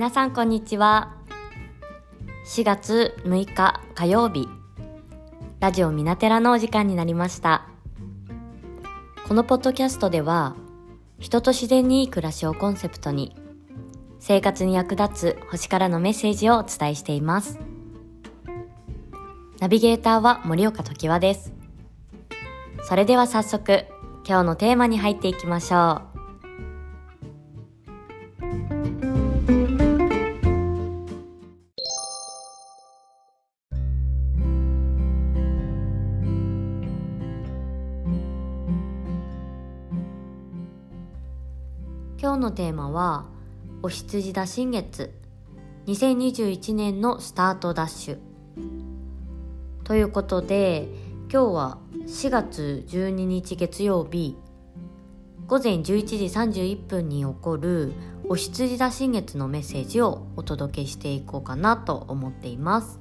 皆さんこんにちは。4月6日火曜日。ラジオミナテラのお時間になりました。このポッドキャストでは人と自然にいい暮らしをコンセプトに生活に役立つ星からのメッセージをお伝えしています。ナビゲーターは森岡時和です。それでは早速今日のテーマに入っていきましょう。のテーマはお羊座新月。2021年のスタートダッシュ。ということで今日は4月12日月曜日。午前11時31分に起こるお羊座新月のメッセージをお届けしていこうかなと思っています。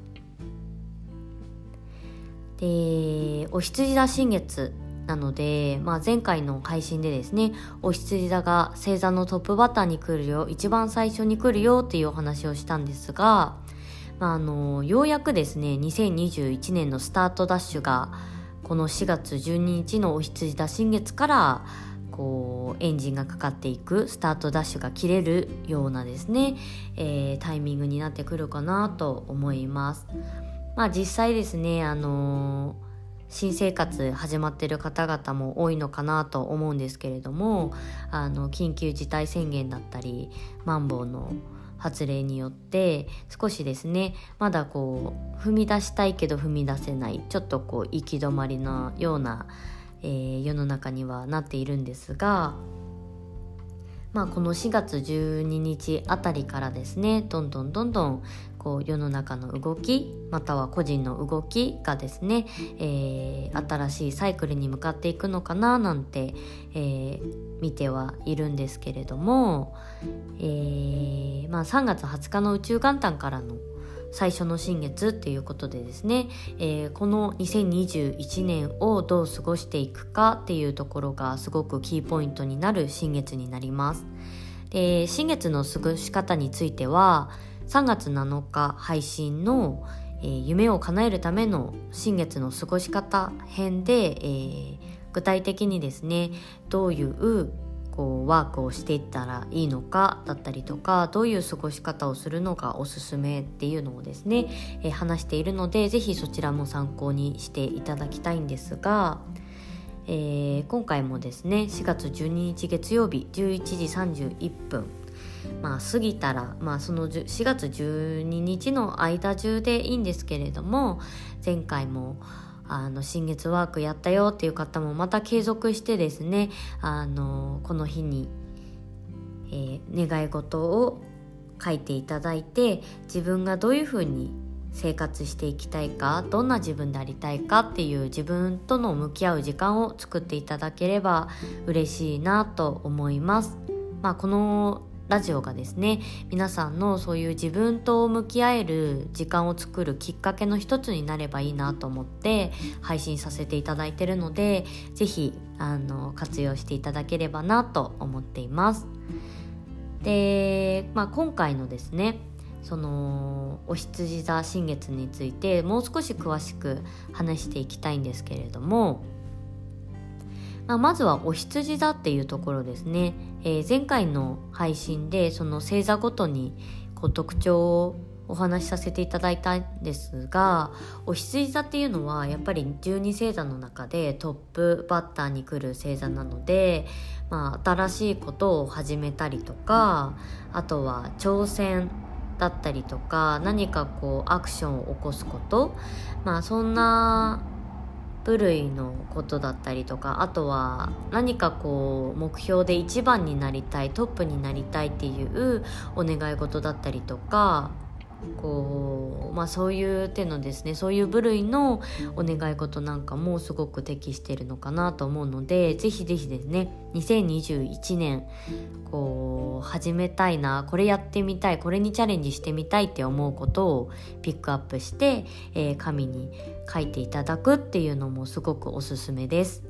でお羊座新月なので、まあ、前回の配信でですねお羊座が星座のトップバッターに来るよ一番最初に来るよっていうお話をしたんですが、まあ、あのようやくですね2021年のスタートダッシュがこの4月12日のお羊座新月からこうエンジンがかかっていくスタートダッシュが切れるようなですね、えー、タイミングになってくるかなと思います。まあ実際ですね、あのー新生活始まってる方々も多いのかなと思うんですけれどもあの緊急事態宣言だったりマンボウの発令によって少しですねまだこう踏み出したいけど踏み出せないちょっとこう行き止まりのような、えー、世の中にはなっているんですがまあ、この4月12日あたりからですねどんどんどんどんこう世の中の動きまたは個人の動きがですね、えー、新しいサイクルに向かっていくのかななんて、えー、見てはいるんですけれども、えーまあ、3月20日の宇宙元旦からの最初の新月っていうことでですね、えー、この2021年をどう過ごしていくかっていうところがすごくキーポイントになる新月になります。で新月の過ごし方については3月7日配信の、えー、夢を叶えるための新月の過ごし方編で、えー、具体的にですねどういうこうワークをしていったらいいのかだったりとかどういう過ごし方をするのがおすすめっていうのをですね、えー、話しているので是非そちらも参考にしていただきたいんですが、えー、今回もですね4月12日月曜日11時31分まあ過ぎたら、まあ、その4月12日の間中でいいんですけれども前回もあの新月ワークやったよっていう方もまた継続してですねあのこの日に、えー、願い事を書いていただいて自分がどういうふうに生活していきたいかどんな自分でありたいかっていう自分との向き合う時間を作っていただければ嬉しいなと思います。まあ、このラジオがですね皆さんのそういう自分と向き合える時間を作るきっかけの一つになればいいなと思って配信させていただいてるので是非活用していただければなと思っています。で、まあ、今回のですねそのお羊座新月についてもう少し詳しく話していきたいんですけれどもまあ、まずはお羊座っていうところですね、えー、前回の配信でその星座ごとにこう特徴をお話しさせていただいたんですがお羊座っていうのはやっぱり12星座の中でトップバッターに来る星座なので、まあ、新しいことを始めたりとかあとは挑戦だったりとか何かこうアクションを起こすこと。まあそんな部類のことだったりとかあとは何かこう目標で一番になりたいトップになりたいっていうお願い事だったりとかこうまあそういう手のですねそういう部類のお願い事なんかもすごく適してるのかなと思うのでぜひぜひですね2021年こう始めたいなこれやってみたいこれにチャレンジしてみたいって思うことをピックアップして、えー、紙に書いていただくっていうのもすごくおすすめです。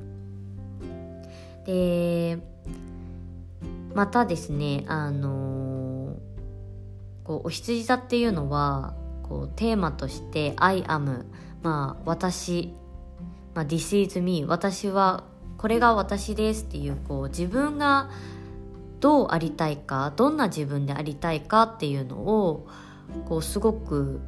でまたですねあのこうお羊座っていうのはこうテーマとして「I am」まあ私、まあ、This is me 私はこれが私ですっていうこう自分がどうありたいかどんな自分でありたいかっていうのをこうすごく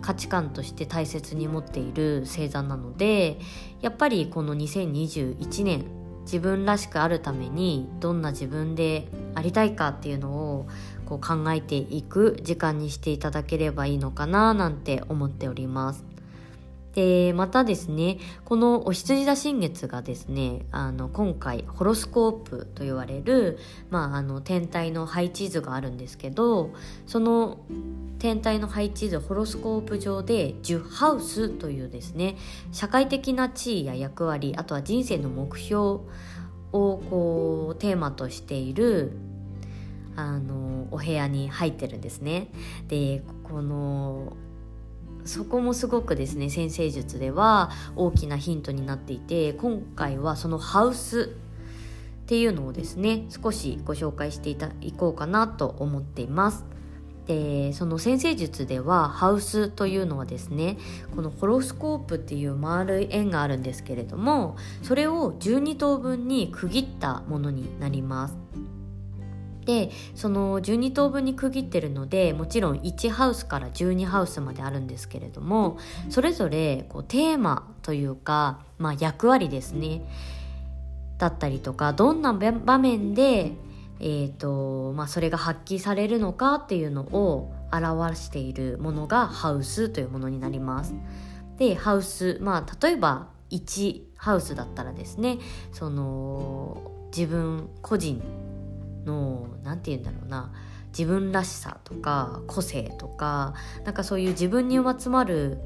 価値観として大切に持っている星座なのでやっぱりこの2021年自分らしくあるためにどんな自分でありたいかっていうのをこう考えていく時間にしていただければいいのかななんて思っております。で、またですね、このお羊座新月がですね、あの、今回、ホロスコープと言われる、まあ、あの、天体の配置図があるんですけど、その天体の配置図、ホロスコープ上で、10ハウスというですね、社会的な地位や役割、あとは人生の目標をこう、テーマとしている、あの、お部屋に入ってるんですね。で、この、そこもすごくですね先生術では大きなヒントになっていて今回はそのハウスっていうのをですね少しご紹介していたいこうかなと思っていますでその先生術ではハウスというのはですねこのホロスコープっていう丸い円があるんですけれどもそれを12等分に区切ったものになりますでその12等分に区切ってるのでもちろん1ハウスから12ハウスまであるんですけれどもそれぞれこうテーマというか、まあ、役割ですねだったりとかどんな場面で、えーとまあ、それが発揮されるのかっていうのを表しているものがハウスというものになります。でハウスまあ例えば1ハウスだったらですねその自分個人の何て言うんだろうな。自分らしさとか個性とかなんかそういう自分に集まる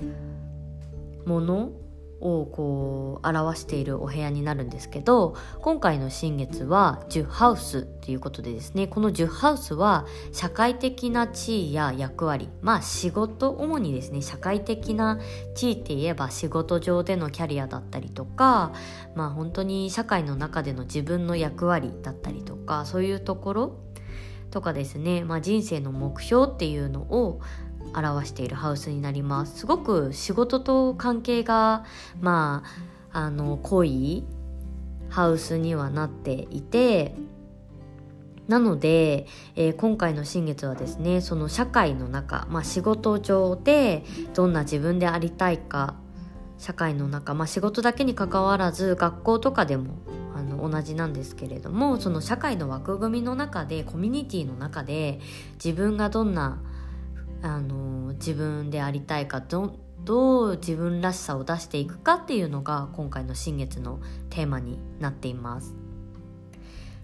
ものをこう表しているお部屋になるんですけど今回の新月は10ハウスということでですねこの10ハウスは社会的な地位や役割まあ仕事主にですね社会的な地位って言えば仕事上でのキャリアだったりとかまあ本当に社会の中での自分の役割だったりとかそういうところとかですね、まあ、人生の目標っていうのを表しているハウスになります。すごく仕事と関係がまああの濃いハウスにはなっていてなので、えー、今回の新月はですねその社会の中、まあ、仕事上でどんな自分でありたいか社会の中、まあ、仕事だけにかかわらず学校とかでもあの同じなんですけれどもその社会の枠組みの中でコミュニティの中で自分がどんなあの自分でありたいかどどう自分らしさを出していくかっていうのが今回の新月のテーマになっています。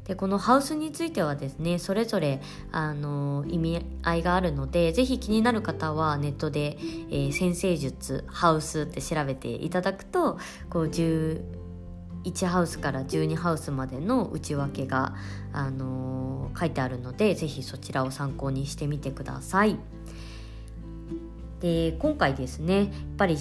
でこのハウスについてはですねそれぞれあの意味合いがあるのでぜひ気になる方はネットで「えー、先生術ハウス」って調べていただくとこう11ハウスから12ハウスまでの内訳が、あのー、書いてあるのでぜひそちらを参考にしてみてください。で今回ですねやっぱり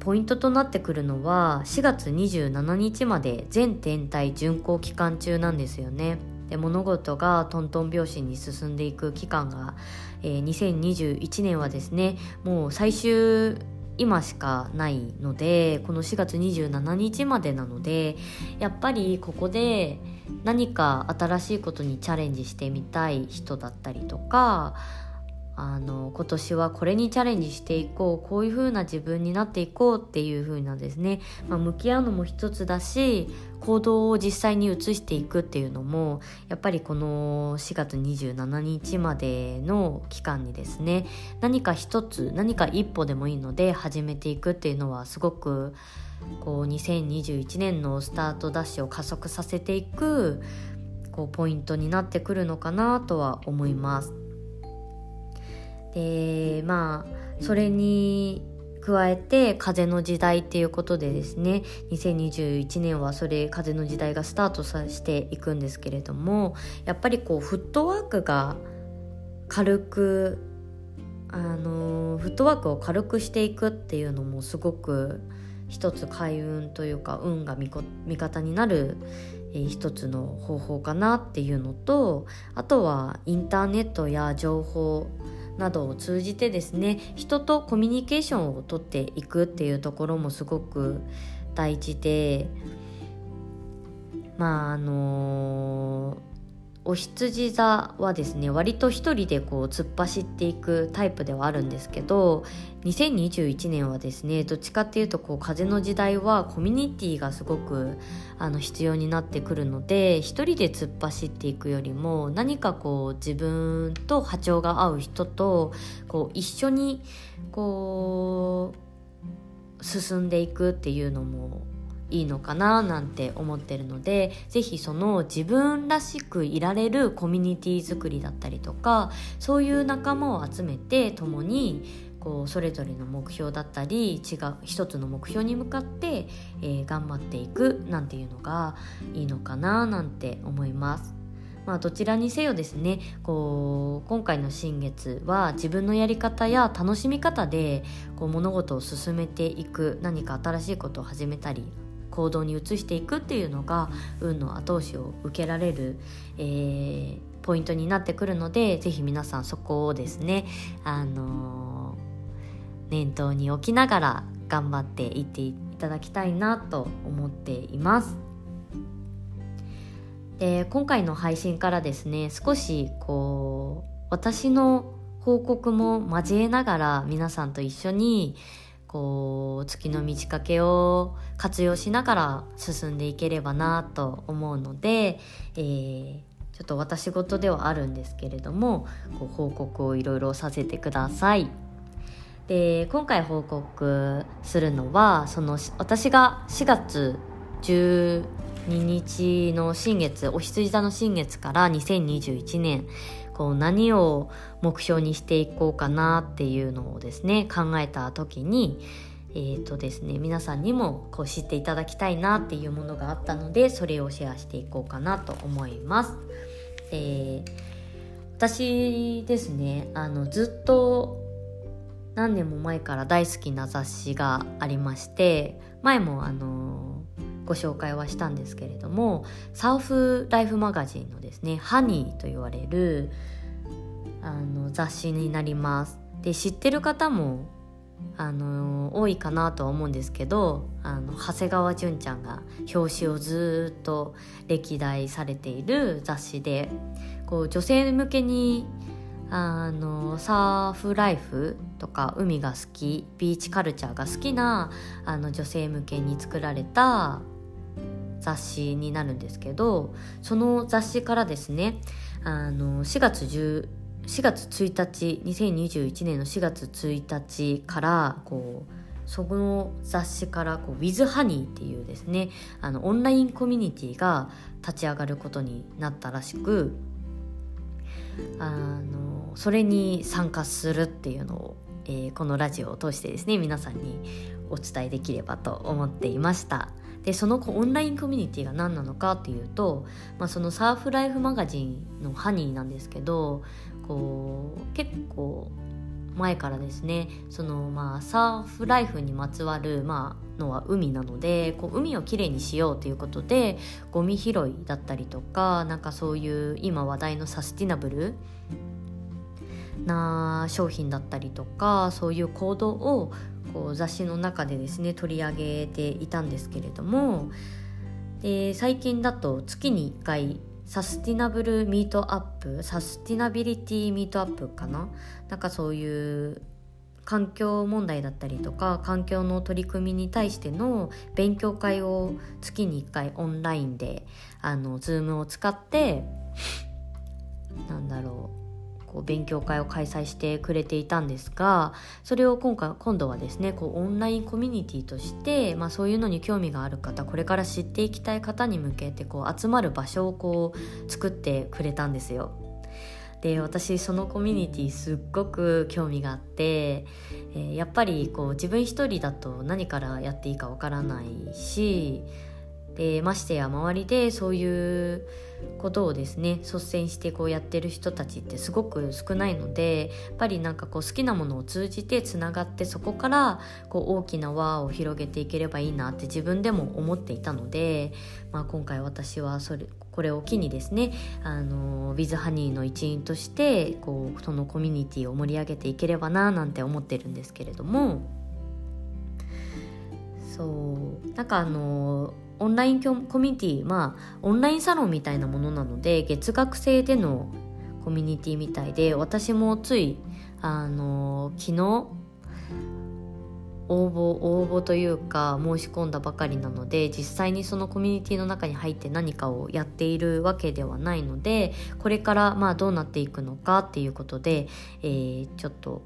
ポイントとなってくるのは4月27日まで全天体巡行期間中なんですよね。で物事がトントン拍子に進んでいく期間が、えー、2021年はですねもう最終今しかないのでこの4月27日までなのでやっぱりここで何か新しいことにチャレンジしてみたい人だったりとかあの今年はこれにチャレンジしていこうこういう風な自分になっていこうっていう風なですね、まあ、向き合うのも一つだし行動を実際に移していくっていうのもやっぱりこの4月27日までの期間にですね何か一つ何か一歩でもいいので始めていくっていうのはすごくこう2021年のスタートダッシュを加速させていくこうポイントになってくるのかなとは思います。でまあそれに加えて風の時代っていうことでですね2021年はそれ風の時代がスタートさせていくんですけれどもやっぱりこうフットワークが軽くあのフットワークを軽くしていくっていうのもすごく一つ開運というか運が味方になる、えー、一つの方法かなっていうのとあとはインターネットや情報などを通じてですね人とコミュニケーションをとっていくっていうところもすごく大事でまああのーお羊座はですね割と一人でこう突っ走っていくタイプではあるんですけど2021年はですねどっちかっていうとこう風の時代はコミュニティがすごくあの必要になってくるので一人で突っ走っていくよりも何かこう自分と波長が合う人とこう一緒にこう進んでいくっていうのもいいのかななんて思ってるので是非その自分らしくいられるコミュニティ作りだったりとかそういう仲間を集めて共にこうそれぞれの目標だったり違う一つの目標に向かって、えー、頑張っていくなんていうのがいいのかななんて思います。まあ、どちらにせよですねこう今回の新月は自分のやり方や楽しみ方でこう物事を進めていく何か新しいことを始めたり行動に移していくっていうのが運の後押しを受けられる、えー、ポイントになってくるので是非皆さんそこをですね、あのー、念頭に置きながら頑張っていっていただきたいなと思っています。で今回の配信からですね少しこう私の報告も交えながら皆さんと一緒にこう月の満ち欠けを活用しながら進んでいければなと思うので、えー、ちょっと私事ではあるんですけれどもこう報告をいろいろさせてください。で今回報告するのはその私が4月12日の新月お羊座の新月から2021年こう何を目標にしていこうかなっていうのをですね考えた時にえーとですね、皆さんにもこう知っていただきたいなっていうものがあったのでそれをシェアしていこうかなと思います。え、私ですねあのずっと何年も前から大好きな雑誌がありまして前もあのご紹介はしたんですけれどもサーフライフマガジンのですね「ハニー」と言われるあの雑誌になります。で知ってる方もあの多いかなとは思うんですけどあの長谷川純ちゃんが表紙をずっと歴代されている雑誌でこう女性向けにあのサーフライフとか海が好きビーチカルチャーが好きなあの女性向けに作られた雑誌になるんですけどその雑誌からですねあの4月10 4月1日2021年の4月1日からこうその雑誌からこう WithHoney っていうですねあのオンラインコミュニティが立ち上がることになったらしくあのそれに参加するっていうのを、えー、このラジオを通してですね皆さんにお伝えできればと思っていました。でそのオンラインコミュニティが何なのかっていうと、まあ、そのサーフライフマガジンのハニーなんですけどこう結構前からですねそのまあサーフライフにまつわる、まあ、のは海なのでこう海をきれいにしようということでゴミ拾いだったりとかなんかそういう今話題のサスティナブルな商品だったりとかそういう行動をこう雑誌の中でですね取り上げていたんですけれどもで最近だと月に1回サスティナブルミートアップサスティナビリティミートアップかな？なんかそういう環境問題だったりとか環境の取り組みに対しての勉強会を月に1回オンラインであの Zoom を使ってなんだろうこう勉強会を開催してくれていたんですがそれを今回今度はですねこうオンラインコミュニティとして、まあ、そういうのに興味がある方これから知っていきたい方に向けてこう集まる場所をこう作ってくれたんですよ。で私そのコミュニティすっごく興味があって、えー、やっぱりこう自分一人だと何からやっていいかわからないしでましてや周りでそういうことをですね率先してこうやってる人たちってすごく少ないのでやっぱりなんかこう好きなものを通じてつながってそこからこう大きな輪を広げていければいいなって自分でも思っていたので、まあ、今回私はそれこれを機にですねあの w i ハニーの一員としてこうそのコミュニティを盛り上げていければななんて思ってるんですけれども。そう。なんかあのオンラインコミュニティまあオンラインサロンみたいなものなので月額制でのコミュニティみたいで私もついあの昨日応募応募というか申し込んだばかりなので実際にそのコミュニティの中に入って何かをやっているわけではないのでこれからまあどうなっていくのかっていうことで、えー、ちょっと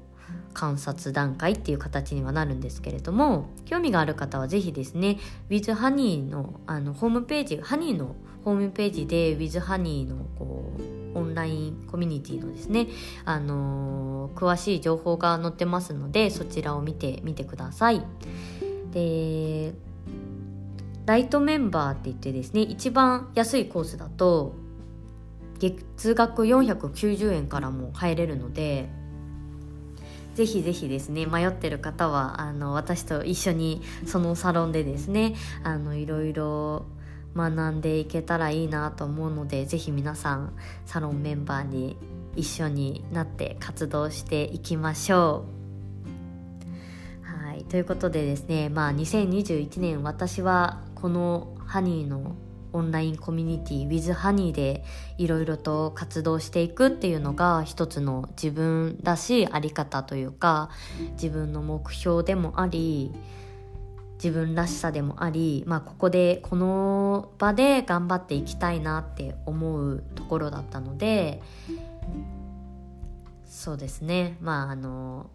観察段階っていう形にはなるんですけれども興味がある方は是非ですね WithHoney のあのホームページハニーのホームページで WithHoney のこうオンラインコミュニティのですね、あのー、詳しい情報が載ってますのでそちらを見てみてください。でライトメンバーって言ってですね一番安いコースだと月額490円からも入れるのでぜひぜひですね迷ってる方はあの私と一緒にそのサロンでですねあのいろいろ学んでいけたらいいなと思うのでぜひ皆さんサロンメンバーに一緒になって活動していきましょう。はい、ということでですねまあ2021年私はこのハニーのオンラインコミュニティ WithHoney でいろいろと活動していくっていうのが一つの自分らしいあり方というか自分の目標でもあり自分らしさでもあり、まあ、ここでこの場で頑張っていきたいなって思うところだったのでそうですね。まああの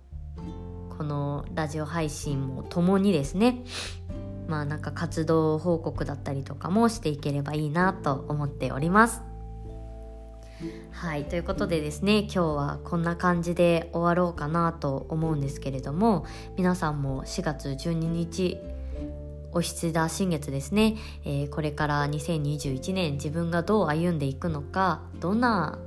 このラジオ配信も共にですねまあなんか活動報告だったりとかもしていければいいなと思っております。はいということでですね今日はこんな感じで終わろうかなと思うんですけれども皆さんも4月12日お羊座新月ですね、えー、これから2021年自分がどう歩んでいくのかどんな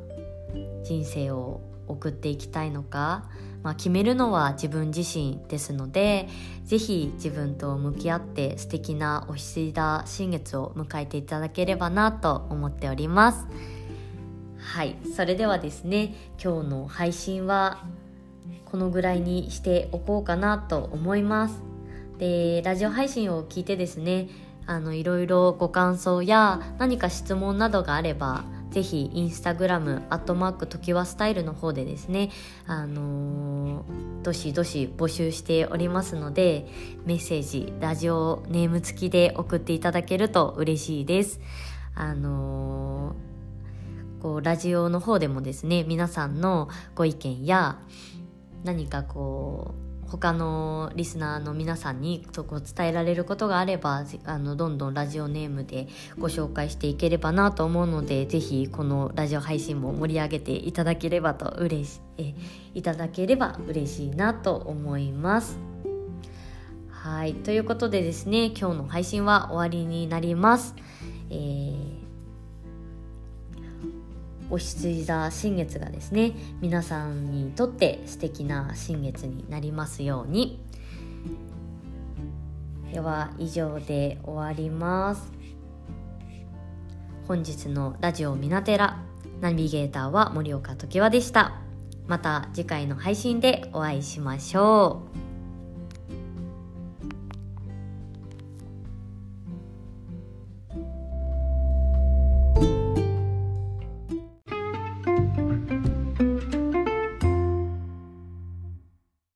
人生を送っていきたいのかまあ、決めるのは自分自身ですので是非自分と向き合って素敵なお羊座新月を迎えていただければなと思っております。はいそれではですね今日の配信はこのぐらいにしておこうかなと思います。でラジオ配信を聞いてですねあのいろいろご感想や何か質問などがあればぜひインスタグラムアットマークときわスタイルの方でですねあのー、どしどし募集しておりますのでメッセージラジオネーム付きで送っていただけると嬉しいです。あのー、こうラジオの方でもですね皆さんのご意見や何かこう他のリスナーの皆さんにそこ伝えられることがあればあのどんどんラジオネームでご紹介していければなと思うのでぜひこのラジオ配信も盛り上げていただければと嬉しえいただければ嬉しいなと思います。はいということでですね今日の配信は終わりになります。えーお羊座新月がですね皆さんにとって素敵な新月になりますように。では以上で終わります。本日のラジオミナテラナビゲーターは森岡時和でした。また次回の配信でお会いしましょう。